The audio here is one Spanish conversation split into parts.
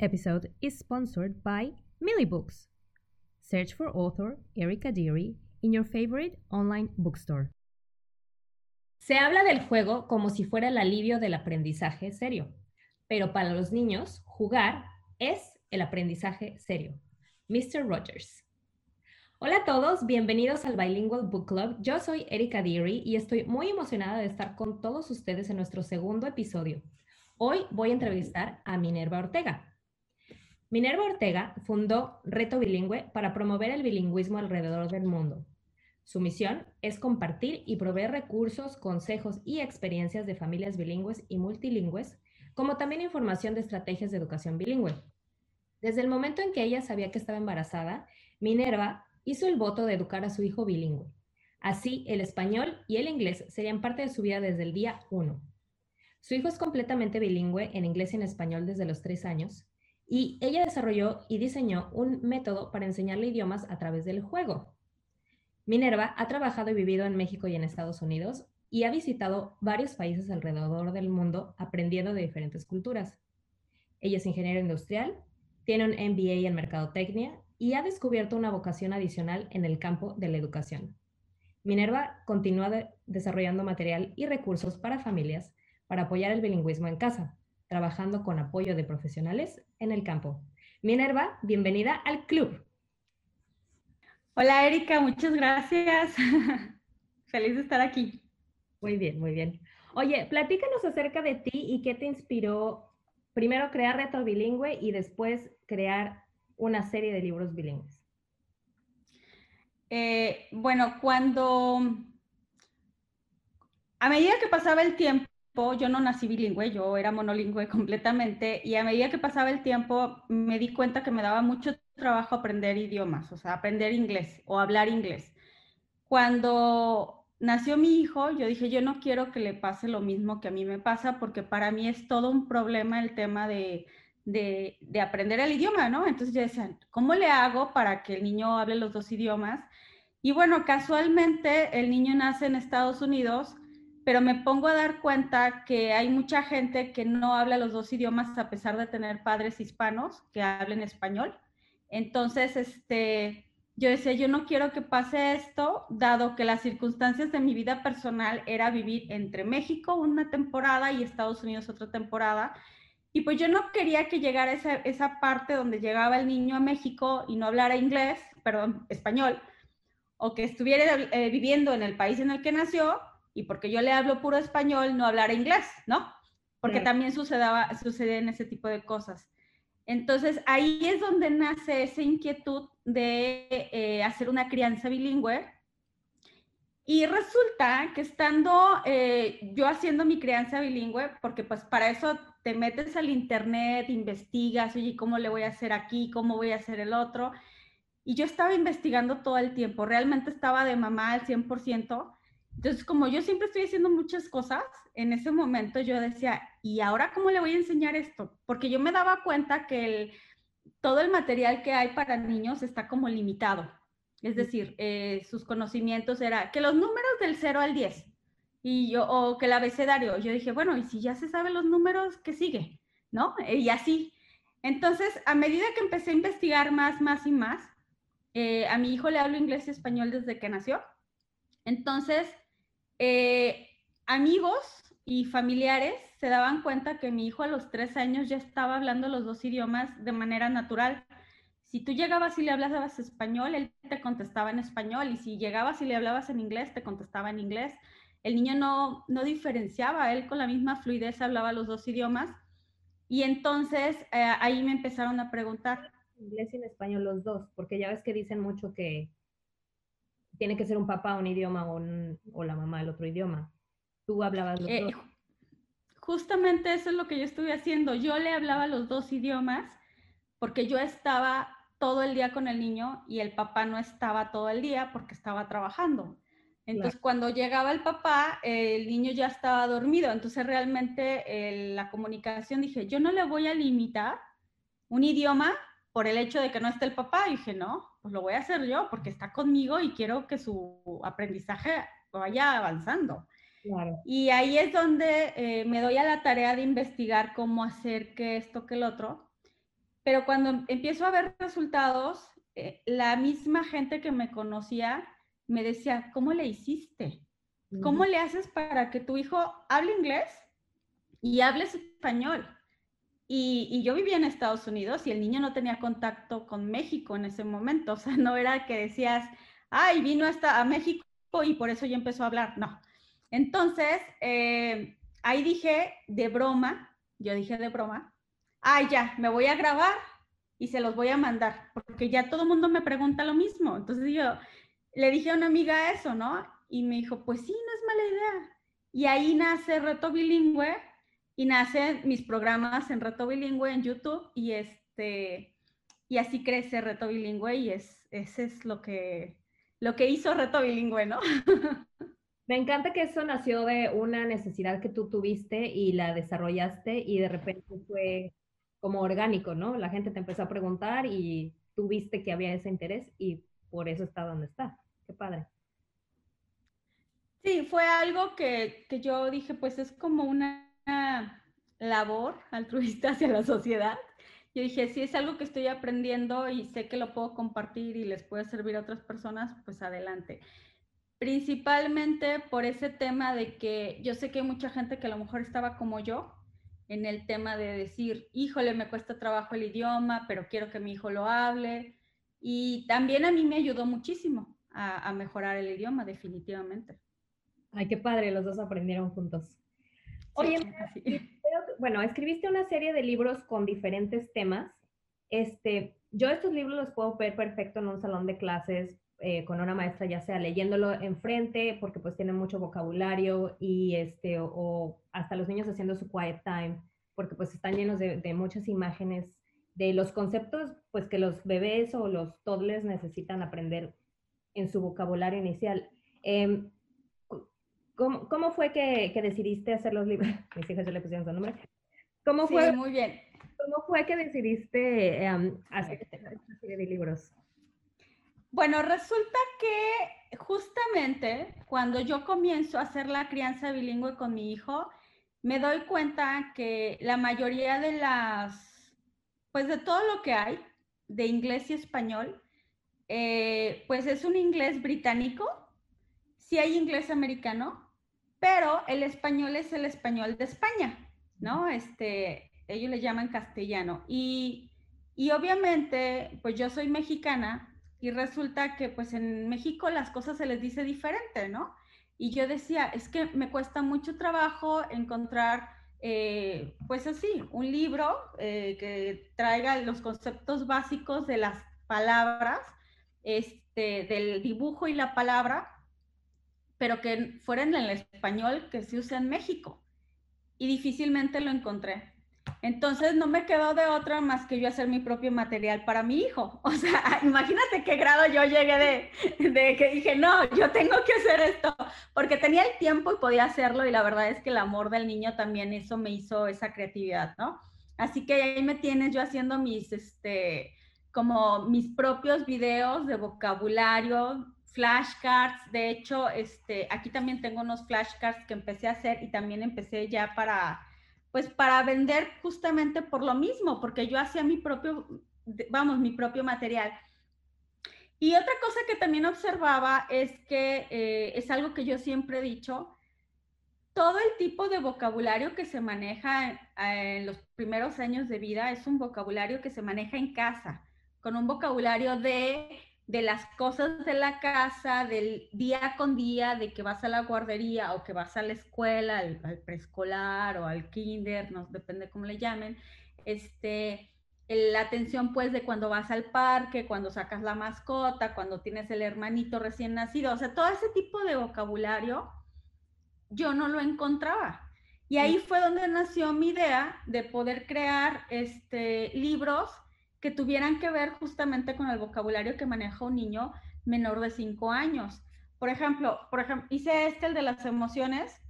episode is sponsored by Millie Books. Search for author Erica Deary in your favorite online bookstore. Se habla del juego como si fuera el alivio del aprendizaje serio, pero para los niños, jugar es el aprendizaje serio. Mr. Rogers. Hola a todos, bienvenidos al Bilingual Book Club. Yo soy Erika Deary y estoy muy emocionada de estar con todos ustedes en nuestro segundo episodio. Hoy voy a entrevistar a Minerva Ortega. Minerva Ortega fundó Reto Bilingüe para promover el bilingüismo alrededor del mundo. Su misión es compartir y proveer recursos, consejos y experiencias de familias bilingües y multilingües, como también información de estrategias de educación bilingüe. Desde el momento en que ella sabía que estaba embarazada, Minerva hizo el voto de educar a su hijo bilingüe. Así, el español y el inglés serían parte de su vida desde el día 1. Su hijo es completamente bilingüe en inglés y en español desde los tres años, y ella desarrolló y diseñó un método para enseñarle idiomas a través del juego. Minerva ha trabajado y vivido en México y en Estados Unidos y ha visitado varios países alrededor del mundo aprendiendo de diferentes culturas. Ella es ingeniera industrial, tiene un MBA en Mercadotecnia y ha descubierto una vocación adicional en el campo de la educación. Minerva continúa desarrollando material y recursos para familias para apoyar el bilingüismo en casa, trabajando con apoyo de profesionales en el campo. Minerva, bienvenida al club. Hola Erika, muchas gracias. Feliz de estar aquí. Muy bien, muy bien. Oye, platícanos acerca de ti y qué te inspiró primero crear Reto Bilingüe y después crear una serie de libros bilingües. Eh, bueno, cuando a medida que pasaba el tiempo, yo no nací bilingüe, yo era monolingüe completamente y a medida que pasaba el tiempo me di cuenta que me daba mucho trabajo aprender idiomas, o sea, aprender inglés o hablar inglés. Cuando nació mi hijo, yo dije, yo no quiero que le pase lo mismo que a mí me pasa porque para mí es todo un problema el tema de, de, de aprender el idioma, ¿no? Entonces yo decía, ¿cómo le hago para que el niño hable los dos idiomas? Y bueno, casualmente el niño nace en Estados Unidos pero me pongo a dar cuenta que hay mucha gente que no habla los dos idiomas a pesar de tener padres hispanos que hablen español. Entonces, este, yo decía, yo no quiero que pase esto, dado que las circunstancias de mi vida personal era vivir entre México una temporada y Estados Unidos otra temporada. Y pues yo no quería que llegara esa, esa parte donde llegaba el niño a México y no hablara inglés, perdón, español, o que estuviera eh, viviendo en el país en el que nació y porque yo le hablo puro español, no hablar inglés, ¿no? Porque también sucedaba, suceden ese tipo de cosas. Entonces ahí es donde nace esa inquietud de eh, hacer una crianza bilingüe. Y resulta que estando eh, yo haciendo mi crianza bilingüe, porque pues para eso te metes al internet, investigas, oye, ¿cómo le voy a hacer aquí? ¿Cómo voy a hacer el otro? Y yo estaba investigando todo el tiempo, realmente estaba de mamá al 100%. Entonces, como yo siempre estoy haciendo muchas cosas, en ese momento yo decía, ¿y ahora cómo le voy a enseñar esto? Porque yo me daba cuenta que todo el material que hay para niños está como limitado. Es decir, eh, sus conocimientos era que los números del 0 al 10 y yo, o que el abecedario. Yo dije, bueno, y si ya se saben los números, ¿qué sigue? ¿No? Y así. Entonces, a medida que empecé a investigar más, más y más, eh, a mi hijo le hablo inglés y español desde que nació. Entonces, eh, amigos y familiares se daban cuenta que mi hijo a los tres años ya estaba hablando los dos idiomas de manera natural. Si tú llegabas y le hablabas español, él te contestaba en español y si llegabas y le hablabas en inglés, te contestaba en inglés. El niño no, no diferenciaba, él con la misma fluidez hablaba los dos idiomas. Y entonces eh, ahí me empezaron a preguntar. Inglés y en español los dos, porque ya ves que dicen mucho que tiene que ser un papá un idioma o, la mamá el otro idioma. Tú hablabas los eh, dos. Justamente eso es lo que yo estuve haciendo. Yo le hablaba los dos idiomas porque yo estaba todo el día con el niño y el papá no estaba todo el día porque estaba trabajando. Entonces, cuando llegaba el papá, el niño ya estaba dormido. Entonces, realmente la comunicación, dije, yo no le voy a limitar un idioma por el hecho de que no esté el papá. Y dije, no, pues lo voy a hacer yo porque está conmigo y quiero que su aprendizaje vaya avanzando. Y ahí es donde eh, me doy a la tarea de investigar cómo hacer que esto, que el otro. pero cuando empiezo a ver resultados, eh, la misma gente que me conocía me decía, ¿cómo le hiciste? ¿Cómo le haces para que tu hijo hable inglés y hable español? Y, yo vivía en Estados Unidos y el niño no tenía contacto con México en ese momento. O sea, no era que decías, ay, vino hasta a México y por eso ya empezó a hablar. No. Entonces, eh, ahí dije de broma, yo dije de broma, ay, ya, me voy a grabar y se los voy a mandar, porque ya todo el mundo me pregunta lo mismo. Entonces yo le dije a una amiga eso, ¿no? Y me dijo, pues sí, no es mala idea. Y ahí nace Reto Bilingüe y nacen mis programas en Reto Bilingüe en YouTube y este y así crece Reto Bilingüe y es ese es lo que lo que hizo Reto Bilingüe, ¿no? Me encanta que eso nació de una necesidad que tú tuviste y la desarrollaste y de repente fue como orgánico, ¿no? La gente te empezó a preguntar y tú viste que había ese interés y por eso está donde está. Qué padre. Sí, fue algo que, que yo dije, pues es como una labor altruista hacia la sociedad. Yo dije, si es algo que estoy aprendiendo y sé que lo puedo compartir y les puede servir a otras personas, pues adelante. Principalmente por ese tema de que yo sé que hay mucha gente que a lo mejor estaba como yo en el tema de decir, híjole, me cuesta trabajo el idioma, pero quiero que mi hijo lo hable. Y también a mí me ayudó muchísimo a, a mejorar el idioma, definitivamente. Ay, qué padre, los dos aprendieron juntos. Oye, bueno, escribiste una serie de libros con diferentes temas. Este, yo estos libros los puedo ver perfecto en un salón de clases eh, con una maestra, ya sea leyéndolo enfrente, porque pues tienen mucho vocabulario y este, o, hasta los niños haciendo su quiet time, porque pues están llenos de, muchas imágenes de los conceptos pues que los bebés o los toddlers necesitan aprender en su vocabulario inicial. Em, ¿Cómo, fue que, decidiste hacer los libros? Mis hijas ya le pusieron su nombre. ¿Cómo fue, muy bien. ¿Cómo fue que decidiste em, hacer esta serie de libros? Bueno, resulta que justamente cuando yo comienzo a hacer la crianza bilingüe con mi hijo, me doy cuenta que la mayoría de las, pues de todo lo que hay, de inglés y español, eh, pues es un inglés británico, sí hay inglés americano, pero el español es el español de España, ¿no? Este, ellos le llaman castellano. Y, y obviamente, pues yo soy mexicana y resulta que pues en México las cosas se les dice diferente, ¿no? Y yo decía, es que me cuesta mucho trabajo encontrar, eh, pues así, un libro eh, que traiga los conceptos básicos de las palabras, este, del dibujo y la palabra, pero que fuera en el español que se usa en México. Y difícilmente lo encontré. Entonces no me quedó de otra más que yo hacer mi propio material para mi hijo. O sea, imagínate qué grado yo llegué de, de, que dije, no, yo tengo que hacer esto, porque tenía el tiempo y podía hacerlo y la verdad es que el amor del niño también eso me hizo esa creatividad, ¿no? Así que ahí me tienes yo haciendo mis, este, como mis propios videos de vocabulario, flashcards. De hecho, este, aquí también tengo unos flashcards que empecé a hacer y también empecé ya para, pues para vender justamente por lo mismo, porque yo hacía mi propio, vamos, mi propio material. Y otra cosa que también observaba es que eh, es algo que yo siempre he dicho, todo el tipo de vocabulario que se maneja en los primeros años de vida es un vocabulario que se maneja en casa, con un vocabulario de de las cosas de la casa, del día con día, de que vas a la guardería o que vas a la escuela, al, preescolar o al kinder, no depende cómo le llamen, este, la atención pues de cuando vas al parque, cuando sacas la mascota, cuando tienes el hermanito recién nacido, o sea, todo ese tipo de vocabulario yo no lo encontraba. Y ahí fue donde nació mi idea de poder crear este, libros que tuvieran que ver justamente con el vocabulario que maneja un niño menor de 5 años. Por ejemplo, por ejemplo, hice este, el de las emociones,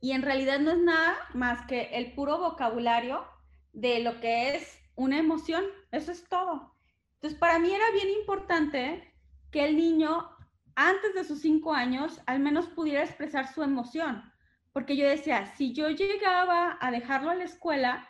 y en realidad no es nada más que el puro vocabulario de lo que es una emoción. Eso es todo. Entonces, para mí era bien importante que el niño, antes de sus 5 años, al menos pudiera expresar su emoción. Porque yo decía, si yo llegaba a dejarlo a la escuela,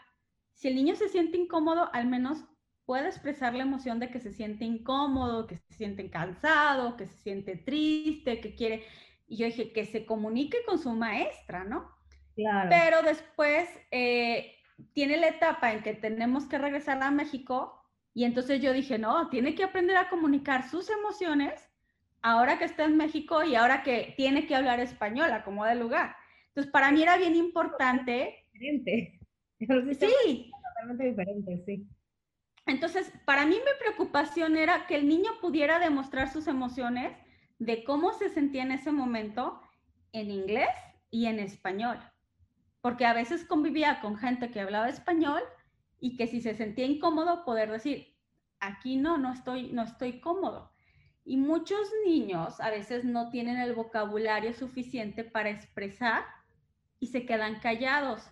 si el niño se siente incómodo, al menos puede expresar la emoción de que se siente incómodo, que se siente cansado, que se siente triste, que quiere... Y yo dije, que se comunique con su maestra, ¿no? Claro. Pero después eh, tiene la etapa en que tenemos que regresar a México y entonces yo dije, no, tiene que aprender a comunicar sus emociones ahora que está en México y ahora que tiene que hablar español, como de lugar. Entonces, para mí era bien importante. Diferente. Sí. Totalmente diferente, sí. Entonces, para mí mi preocupación era que el niño pudiera demostrar sus emociones de cómo se sentía en ese momento en inglés y en español. Porque a veces convivía con gente que hablaba español y que si se sentía incómodo poder decir, aquí no, no estoy, no estoy cómodo. Y muchos niños a veces no tienen el vocabulario suficiente para expresar y se quedan callados.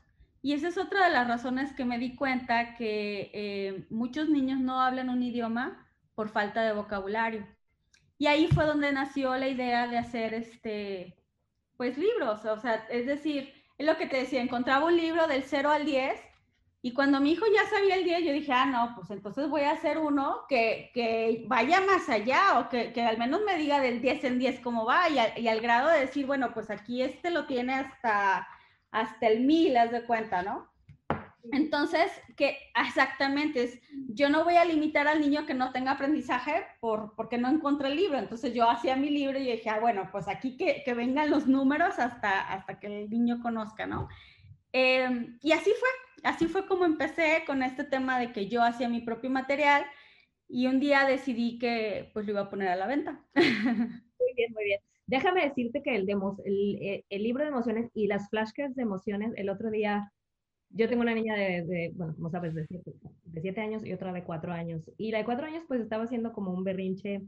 Y esa es otra de las razones que me di cuenta que eh, muchos niños no hablan un idioma por falta de vocabulario. Y ahí fue donde nació la idea de hacer este, pues libros. O sea, es decir, es lo que te decía, encontraba un libro del 0 al 10 y cuando mi hijo ya sabía el día, yo dije, ah, no, pues entonces voy a hacer uno que, que vaya más allá o que, que, al menos me diga del 10 en 10 cómo va y, y, al grado de decir, bueno, pues aquí este lo tiene hasta, hasta el 1000, haz de cuenta, ¿no? Entonces, que exactamente es, yo no voy a limitar al niño que no tenga aprendizaje por, porque no encontré el libro. Entonces yo hacía mi libro y dije, ah, bueno, pues aquí que, que vengan los números hasta, hasta que el niño conozca, ¿no? Eh, y así fue, así fue como empecé con este tema de que yo hacía mi propio material y un día decidí que pues lo iba a poner a la venta. Muy bien, muy bien. Déjame decirte que el, el, el, libro de emociones y las flashcards de emociones, el otro día, yo tengo una niña de, bueno, como sabes, de siete, de siete años y otra de cuatro años. Y la de cuatro años pues estaba haciendo como un berrinche,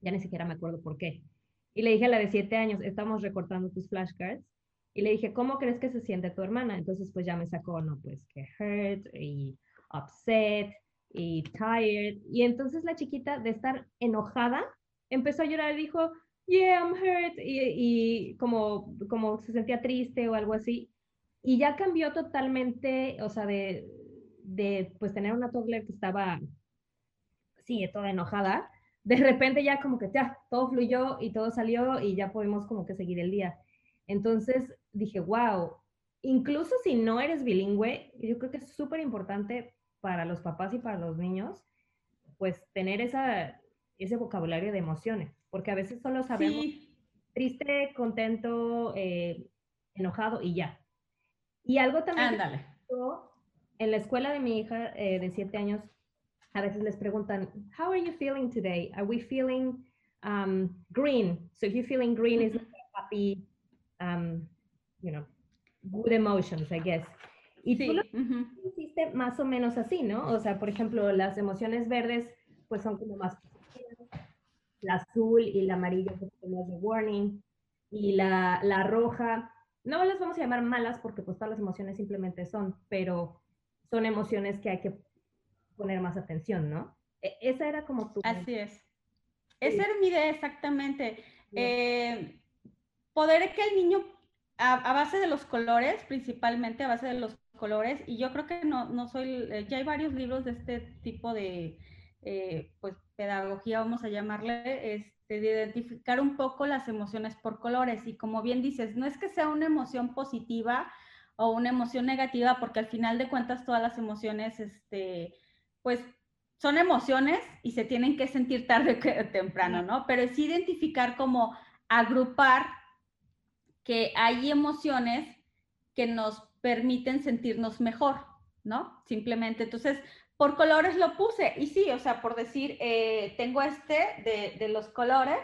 ya ni siquiera me acuerdo por qué. Y le dije a la de siete años, estamos recortando tus flashcards y le dije, ¿cómo crees que se siente tu hermana? Entonces, pues ya me sacó, no, pues que hurt y upset y tired. Y entonces la chiquita, de estar enojada, empezó a llorar y dijo, yeah, I'm hurt. Y, y como, como se sentía triste o algo así. Y ya cambió totalmente, o sea, de, de pues tener una toddler que estaba, sí, toda enojada. De repente ya como que ya, todo fluyó y todo salió y ya podemos como que seguir el día. Entonces dije, wow, incluso si no eres bilingüe, yo creo que es súper importante para los papás y para los niños, pues tener esa, ese vocabulario de emociones, porque a veces solo sabemos triste, contento, eh, enojado y ya. Y algo también en la escuela de mi hija eh, de siete años, a veces les preguntan, how are you feeling today? Are we feeling um, green? So if you're feeling green, is happy, um, you know, good emotions, I guess. Y tú lo hiciste más o menos así, ¿no? O sea, por ejemplo, las emociones verdes, pues son como más. La azul y la amarilla, son más de warning. Y la, la roja, no las vamos a llamar malas porque pues todas las emociones simplemente son, pero son emociones que hay que poner más atención, ¿no? E, esa era como tu... Así es. Esa era mi idea exactamente. Eh, poder que el niño, a, base de los colores, principalmente a base de los colores, y yo creo que no, no soy, eh, ya hay varios libros de este tipo de, eh, pues, pedagogía, vamos a llamarle, este, de identificar un poco las emociones por colores. Y como bien dices, no es que sea una emoción positiva o una emoción negativa, porque al final de cuentas todas las emociones, este, pues son emociones y se tienen que sentir tarde o temprano, ¿no? Pero sí identificar como agrupar que hay emociones que nos permiten sentirnos mejor, ¿no? Simplemente, entonces, por colores lo puse. Y sí, o sea, por decir, eh, tengo este de, los colores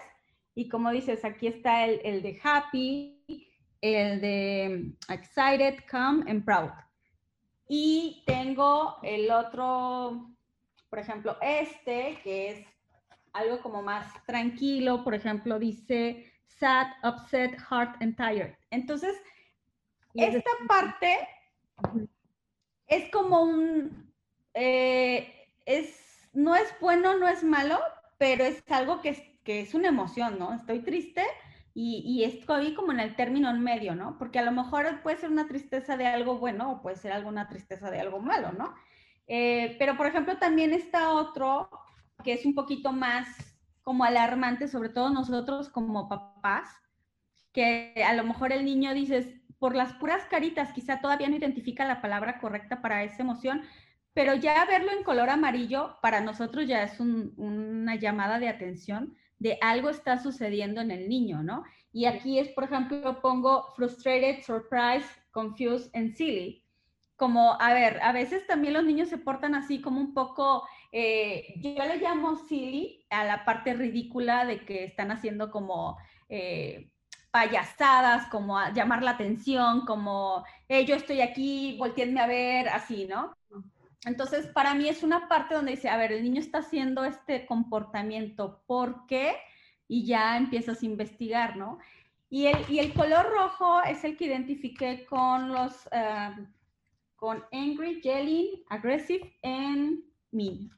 y como dices, aquí está el, el de happy, el de excited, calm and proud. Y tengo el otro, por ejemplo, este, que es algo como más tranquilo, por ejemplo, dice sad, upset, heart, and tired. Entonces, esta parte es como un, eh, es, no es bueno, no es malo, pero es algo que es, que es una emoción, ¿no? Estoy triste y, y estoy como en el término en medio, ¿no? Porque a lo mejor puede ser una tristeza de algo bueno o puede ser alguna tristeza de algo malo, ¿no? Eh, pero, por ejemplo, también está otro que es un poquito más como alarmante, sobre todo nosotros como papás, que a lo mejor el niño dices, por las puras caritas, quizá todavía no identifica la palabra correcta para esa emoción, pero ya verlo en color amarillo para nosotros ya es una llamada de atención de algo está sucediendo en el niño, ¿no? Y aquí es, por ejemplo, pongo frustrated, surprised, confused and silly. Como, a ver, a veces también los niños se portan así como un poco, eh, yo le llamo silly a la parte ridícula de que están haciendo como eh, payasadas, como a llamar la atención, como, yo estoy aquí, volteenme a ver, así, ¿no? Entonces, para mí es una parte donde dice, a ver, el niño está haciendo este comportamiento, ¿por qué? Y ya empiezas a investigar, ¿no? Y el, y el color rojo es el que identifiqué con los, eh, con angry, yelling, aggressive and mean.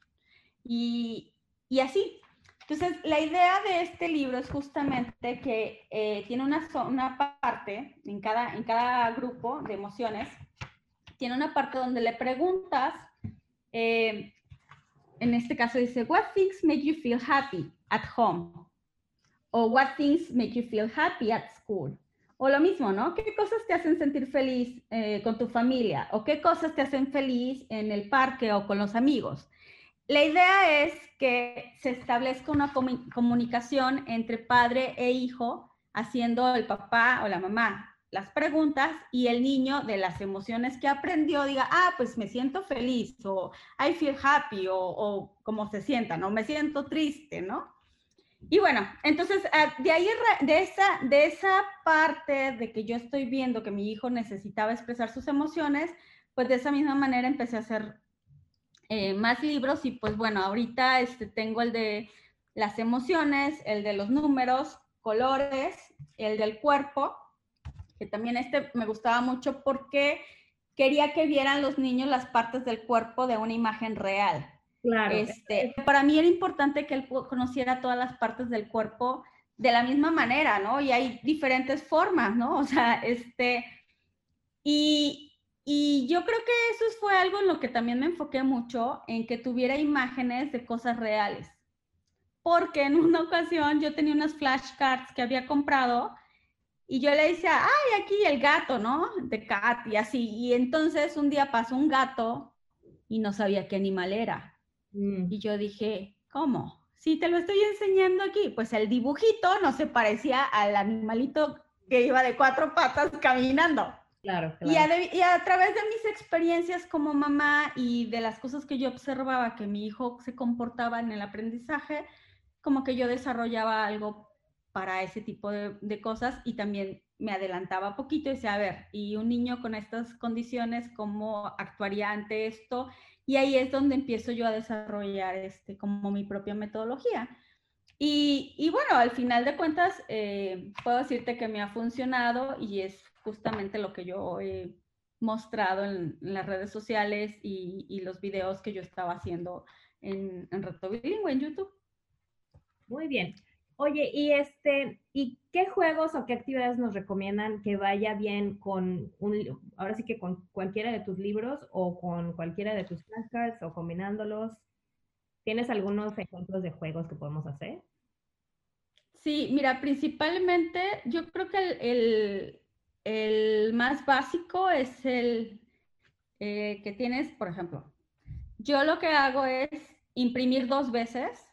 Y, y, así. Entonces, la idea de este libro es justamente que eh, tiene una, una parte en cada, en cada grupo de emociones, tiene una parte donde le preguntas eh, en este caso dice, what things make you feel happy at home? O what things make you feel happy at school? O lo mismo, ¿no? ¿Qué cosas te hacen sentir feliz eh, con tu familia? ¿O qué cosas te hacen feliz en el parque o con los amigos? La idea es que se establezca una comunicación entre padre e hijo, haciendo el papá o la mamá las preguntas y el niño de las emociones que aprendió diga, ah, pues me siento feliz o I feel happy o, como se sienta, ¿no? Me siento triste, ¿no? Y bueno, entonces ah, de ahí, de esa, de esa parte de que yo estoy viendo que mi hijo necesitaba expresar sus emociones, pues de esa misma manera empecé a hacer eh, más libros y pues bueno, ahorita este, tengo el de las emociones, el de los números, colores, el del cuerpo que también este me gustaba mucho porque quería que vieran los niños las partes del cuerpo de una imagen real. Claro. Este, para mí era importante que él conociera todas las partes del cuerpo de la misma manera, ¿no? Y hay diferentes formas, ¿no? O sea, este, y, y yo creo que eso fue algo en lo que también me enfoqué mucho, en que tuviera imágenes de cosas reales. Porque en una ocasión yo tenía unas flashcards que había comprado y yo le decía, ay, aquí el gato, ¿no? De cat y así. Y entonces un día pasó un gato y no sabía qué animal era. Mm. Y yo dije, ¿cómo? Si te lo estoy enseñando aquí, pues el dibujito no se parecía al animalito que iba de cuatro patas caminando. Claro, claro. Y, a, y a través de mis experiencias como mamá y de las cosas que yo observaba que mi hijo se comportaba en el aprendizaje, como que yo desarrollaba algo para ese tipo de, cosas y también me adelantaba poquito y decía, a ver, y un niño con estas condiciones, ¿cómo actuaría ante esto? Y ahí es donde empiezo yo a desarrollar este, como mi propia metodología. Y, bueno, al final de cuentas, eh, puedo decirte que me ha funcionado y es justamente lo que yo he mostrado en, las redes sociales y, los videos que yo estaba haciendo en, en Reto Bilingüe en YouTube. Muy bien. Oye, y este, ¿y qué juegos o qué actividades nos recomiendan que vaya bien con un, ahora sí que con cualquiera de tus libros o con cualquiera de tus flashcards o combinándolos? ¿Tienes algunos ejemplos de juegos que podemos hacer? Sí, mira, principalmente yo creo que el, más básico es el eh, que tienes, por ejemplo, yo lo que hago es imprimir dos veces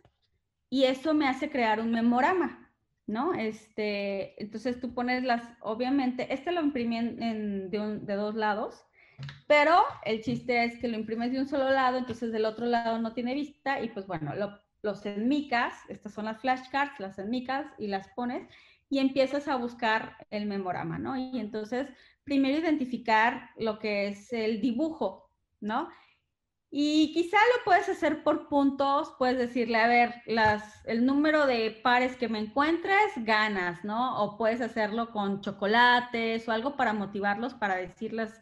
y eso me hace crear un memorama, ¿no? Este, entonces tú pones las, obviamente, este lo imprimí en, de, dos lados, pero el chiste es que lo imprimes de un solo lado, entonces del otro lado no tiene vista y pues bueno, los enmicas, estas son las flashcards, las enmicas y las pones y empiezas a buscar el memorama, ¿no? Y entonces primero identificar lo que es el dibujo, ¿no? Y quizá lo puedes hacer por puntos, puedes decirle, a ver, las, el número de pares que me encuentres, ganas, ¿no? O puedes hacerlo con chocolates o algo para motivarlos, para decirles,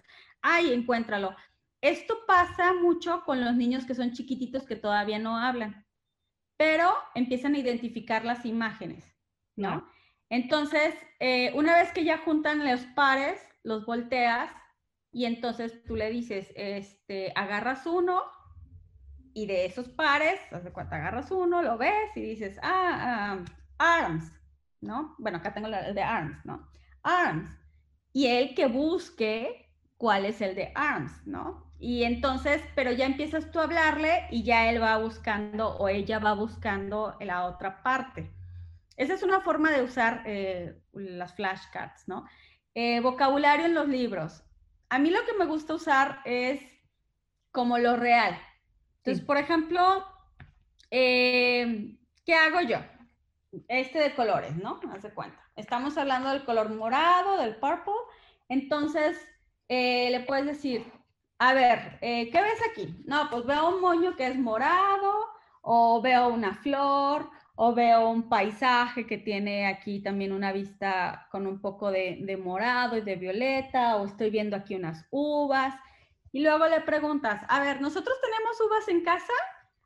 ay, encuéntralo. Esto pasa mucho con los niños que son chiquititos que todavía no hablan, pero empiezan a identificar las imágenes, ¿no? Entonces, eh, una vez que ya juntan los pares, los volteas y entonces tú le dices, este, agarras uno y de esos pares, hace cuenta, agarras uno, lo ves y dices, ah, arms, ¿no? Bueno, acá tengo el de arms, ¿no? Arms. Y él que busque cuál es el de arms, ¿no? Y entonces, pero ya empiezas tú a hablarle y ya él va buscando o ella va buscando la otra parte. Esa es una forma de usar eh, las flashcards, ¿no? Eh, vocabulario en los libros. A mí lo que me gusta usar es como lo real. Entonces, por ejemplo, eh, ¿qué hago yo? Este de colores, ¿no? Hace cuenta. Estamos hablando del color morado, del purple. Entonces, le puedes decir, a ver, ¿qué ves aquí? No, pues veo un moño que es morado, o veo una flor, o veo un paisaje que tiene aquí también una vista con un poco de, morado y de violeta, o estoy viendo aquí unas uvas. Y luego le preguntas, a ver, ¿nosotros tenemos uvas en casa?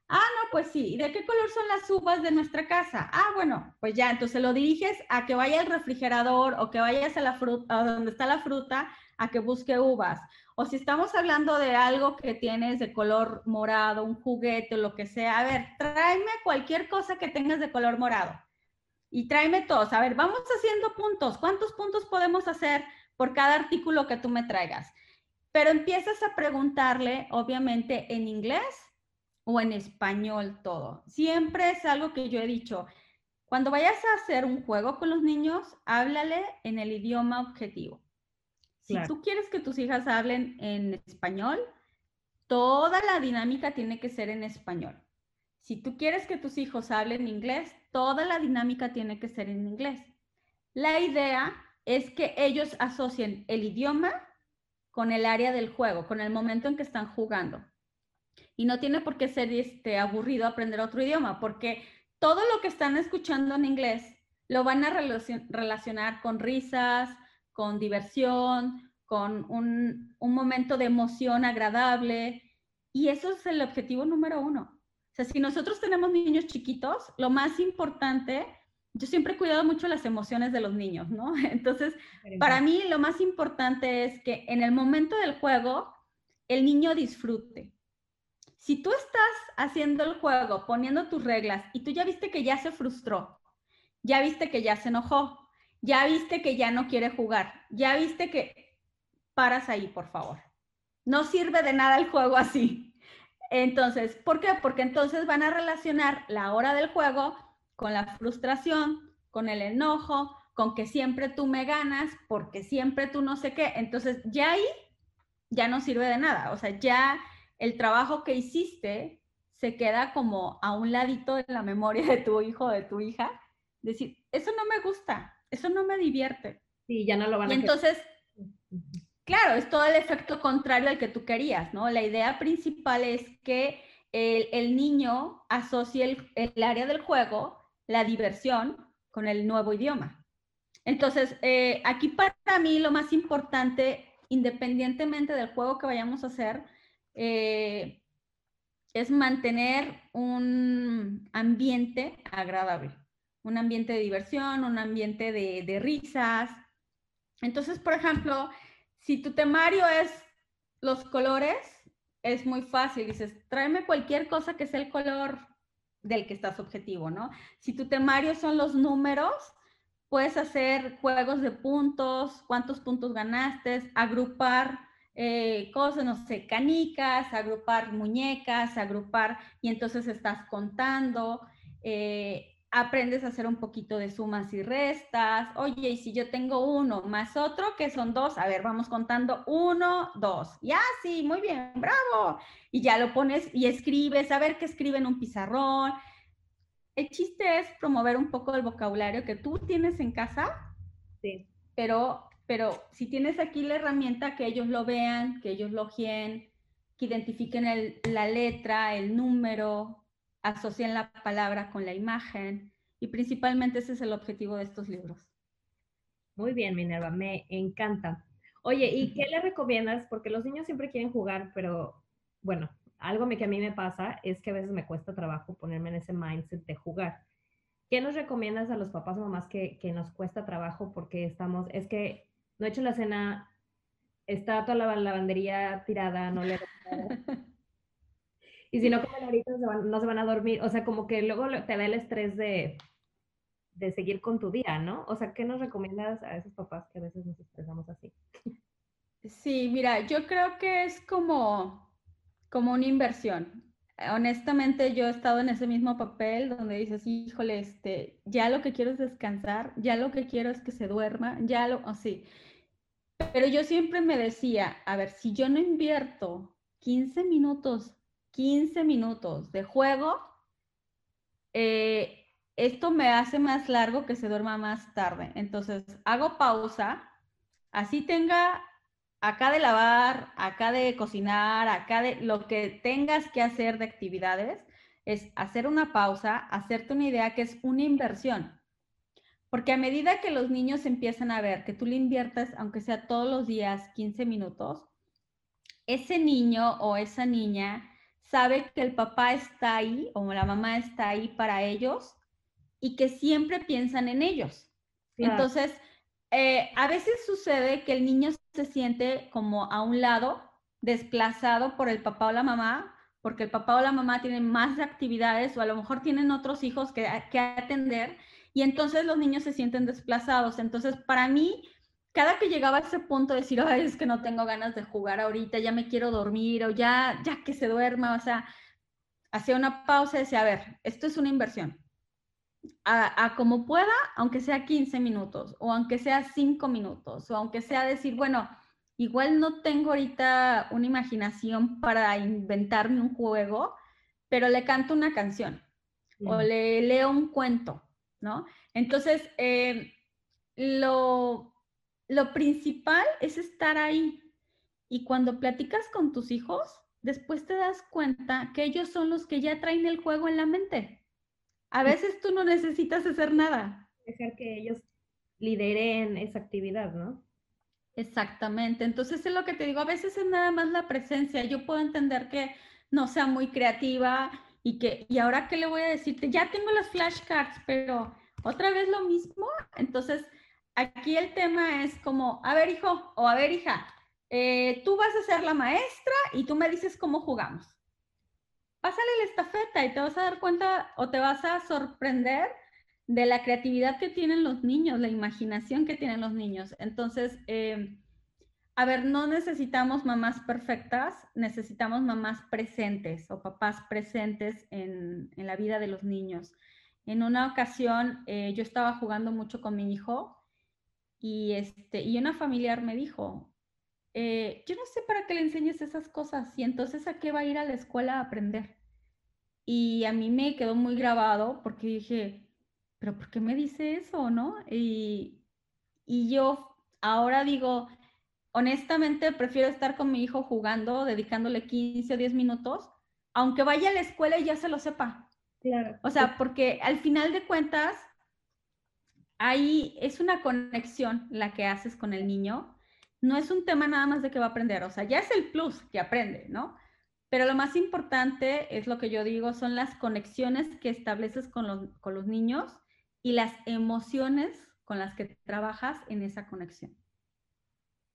Ah, no, pues sí. ¿Y de qué color son las uvas de nuestra casa? Ah, bueno, pues ya, entonces lo diriges a que vaya al refrigerador o que vayas a la fruta, a donde está la fruta, a que busque uvas. O si estamos hablando de algo que tienes de color morado, un juguete lo que sea, a ver, tráeme cualquier cosa que tengas de color morado y tráeme todos. A ver, vamos haciendo puntos. ¿Cuántos puntos podemos hacer por cada artículo que tú me traigas? Pero empiezas a preguntarle, obviamente, en inglés o en español todo. Siempre es algo que yo he dicho. Cuando vayas a hacer un juego con los niños, háblale en el idioma objetivo. Si tú quieres que tus hijas hablen en español, toda la dinámica tiene que ser en español. Si tú quieres que tus hijos hablen inglés, toda la dinámica tiene que ser en inglés. La idea es que ellos asocien el idioma con el área del juego, con el momento en que están jugando. Y no tiene por qué ser este, aburrido aprender otro idioma, porque todo lo que están escuchando en inglés lo van a relacionar con risas, con diversión, con un, momento de emoción agradable. Y eso es el objetivo número uno. O sea, si nosotros tenemos niños chiquitos, lo más importante, yo siempre he cuidado mucho las emociones de los niños, ¿no? Entonces, para mí lo más importante es que en el momento del juego, el niño disfrute. Si tú estás haciendo el juego, poniendo tus reglas y tú ya viste que ya se frustró, ya viste que ya se enojó, ya viste que ya no quiere jugar, ya viste que paras ahí, por favor. No sirve de nada el juego así. Entonces, ¿por qué? Porque entonces van a relacionar la hora del juego con la frustración, con el enojo, con que siempre tú me ganas, porque siempre tú no sé qué. Entonces, ya ahí ya no sirve de nada. O sea, ya el trabajo que hiciste se queda como a un ladito de la memoria de tu hijo de tu hija. Decir, eso no me gusta, eso no me divierte. Sí, ya no lo van a Y entonces, claro, es todo el efecto contrario al que tú querías, ¿no? La idea principal es que el, niño asocie el, área del juego, la diversión, con el nuevo idioma. Entonces, eh, aquí para mí lo más importante, independientemente del juego que vayamos a hacer, eh, es mantener un ambiente agradable un ambiente de diversión, un ambiente de, risas. Entonces, por ejemplo, si tu temario es los colores, es muy fácil. Dices, tráeme cualquier cosa que sea el color del que estás objetivo, ¿no? Si tu temario son los números, puedes hacer juegos de puntos, cuántos puntos ganaste, agrupar eh, cosas, no sé, canicas, agrupar muñecas, agrupar, y entonces estás contando. Eh, aprendes a hacer un poquito de sumas y restas. Oye, y si yo tengo uno más otro, que son dos, a ver, vamos contando uno, dos. Ya, sí, muy bien, bravo. Y ya lo pones y escribes, a ver qué escribe en un pizarrón. El chiste es promover un poco el vocabulario que tú tienes en casa. Sí. Pero, pero si tienes aquí la herramienta, que ellos lo vean, que ellos lo gien, que identifiquen la letra, el número, asocian la palabra con la imagen y principalmente ese es el objetivo de estos libros. Muy bien, Minerva, me encanta. Oye, ¿y qué le recomiendas? Porque los niños siempre quieren jugar, pero bueno, algo que a mí me pasa es que a veces me cuesta trabajo ponerme en ese mindset de jugar. ¿Qué nos recomiendas a los papás o mamás que, que nos cuesta trabajo porque estamos, es que no he hecho la cena, está toda la lavandería tirada, no le... y si no comen ahorita no se van a dormir. O sea, como que luego te da el estrés de, de seguir con tu día, ¿no? O sea, ¿qué nos recomiendas a esos papás que a veces nos estresamos así? Sí, mira, yo creo que es como, como una inversión. Honestamente, yo he estado en ese mismo papel donde dices, híjole, este, ya lo que quiero es descansar, ya lo que quiero es que se duerma, ya lo, así. Pero yo siempre me decía, a ver, si yo no invierto 15 minutos, 15 minutos de juego, eh, esto me hace más largo que se duerma más tarde. Entonces, hago pausa, así tenga acá de lavar, acá de cocinar, acá de lo que tengas que hacer de actividades, es hacer una pausa, hacerte una idea que es una inversión. Porque a medida que los niños empiezan a ver que tú le inviertes, aunque sea todos los días 15 minutos, ese niño o esa niña sabe que el papá está ahí o la mamá está ahí para ellos y que siempre piensan en ellos. Entonces, eh, a veces sucede que el niño se siente como a un lado, desplazado por el papá o la mamá, porque el papá o la mamá tienen más actividades o a lo mejor tienen otros hijos que, que atender y entonces los niños se sienten desplazados. Entonces, para mí, cada que llegaba a ese punto de decir, ay, es que no tengo ganas de jugar ahorita, ya me quiero dormir o ya, ya que se duerma, o sea, hacía una pausa y decía, a ver, esto es una inversión a, como pueda, aunque sea 15 minutos o aunque sea 5 minutos o aunque sea decir, bueno, igual no tengo ahorita una imaginación para inventarme un juego, pero le canto una canción o le leo un cuento, ¿no? Entonces, eh, lo, lo principal es estar ahí. Y cuando platicas con tus hijos, después te das cuenta que ellos son los que ya traen el juego en la mente. A veces tú no necesitas hacer nada. Dejar que ellos lideren esa actividad, ¿no? Exactamente. Entonces es lo que te digo, a veces es nada más la presencia. Yo puedo entender que no sea muy creativa y que, y ahora qué le voy a decirte, ya tengo las flashcards, pero otra vez lo mismo. Entonces, aquí el tema es como, a ver hijo o a ver hija, eh, tú vas a ser la maestra y tú me dices cómo jugamos pásale la estafeta y te vas a dar cuenta o te vas a sorprender de la creatividad que tienen los niños, la imaginación que tienen los niños. Entonces, eh, a ver, no necesitamos mamás perfectas, necesitamos mamás presentes o papás presentes en, la vida de los niños. En una ocasión, eh, yo estaba jugando mucho con mi hijo y, este, y una familiar me dijo, eh, yo no sé para qué le enseñes esas cosas y entonces a qué va a ir a la escuela a aprender. Y a mí me quedó muy grabado porque dije, pero ¿por qué me dice eso, no? Y, y yo ahora digo, honestamente prefiero estar con mi hijo jugando, dedicándole 15 o 10 minutos, aunque vaya a la escuela y ya se lo sepa. Claro. O sea, porque al final de cuentas, ahí es una conexión la que haces con el niño no es un tema nada más de que va a aprender, o sea, ya es el plus que aprende, ¿no? Pero lo más importante es lo que yo digo, son las conexiones que estableces con los, niños y las emociones con las que trabajas en esa conexión.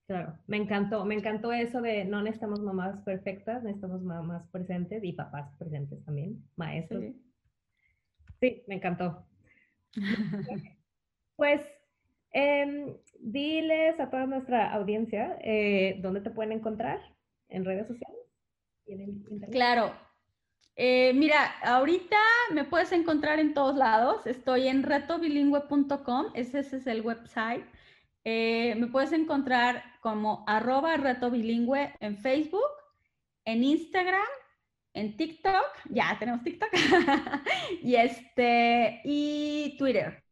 Claro, me encantó, me encantó eso de no necesitamos mamás perfectas, necesitamos mamás presentes y papás presentes también, maestros. sí me encantó. pues Em, diles a toda nuestra audiencia eh, dónde te pueden encontrar en redes sociales. claro. Eh, mira, ahorita me puedes encontrar en todos lados. Estoy en retobilingüe.com, ese, es el website. Eh, me puedes encontrar como arroba retobilingüe en Facebook, en Instagram, en TikTok, ya tenemos TikTok, y, este, y Twitter.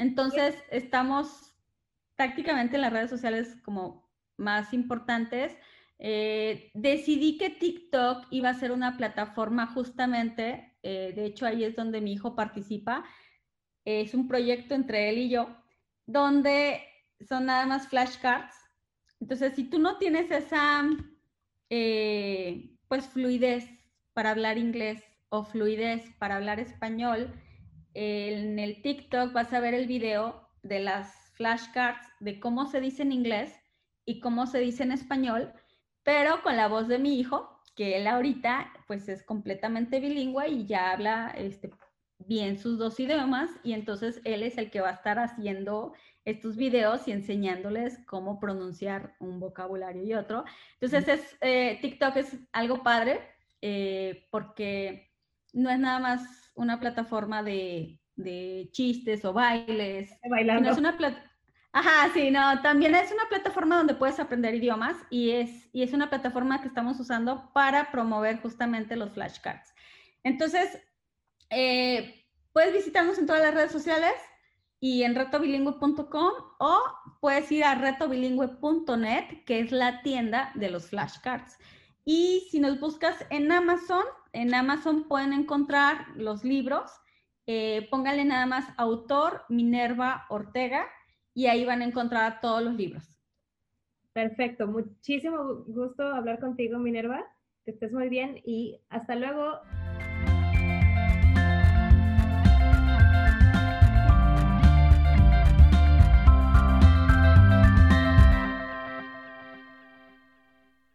Entonces, estamos prácticamente en las redes sociales como más importantes. Eh, decidí que TikTok iba a ser una plataforma justamente, eh, de hecho ahí es donde mi hijo participa, es un proyecto entre él y yo, donde son nada más flashcards. Entonces, si tú no tienes esa, eh, pues, fluidez para hablar inglés o fluidez para hablar español, en el TikTok vas a ver el video de las flashcards de cómo se dice en inglés y cómo se dice en español, pero con la voz de mi hijo que él ahorita pues es completamente bilingüe y ya habla este, bien sus dos idiomas y entonces él es el que va a estar haciendo estos videos y enseñándoles cómo pronunciar un vocabulario y otro. Entonces es, eh, TikTok es algo padre eh, porque no es nada más una plataforma de, chistes o bailes. Bailando. es una Ajá, sí, no, también es una plataforma donde puedes aprender idiomas y es, y es una plataforma que estamos usando para promover justamente los flashcards. Entonces, eh, puedes visitarnos en todas las redes sociales y en retobilingüe.com o puedes ir a retobilingüe.net, que es la tienda de los flashcards. Y si nos buscas en Amazon, en Amazon pueden encontrar los libros. Eh, póngale nada más autor Minerva Ortega y ahí van a encontrar todos los libros. Perfecto, muchísimo gusto hablar contigo, Minerva. Que estés muy bien y hasta luego.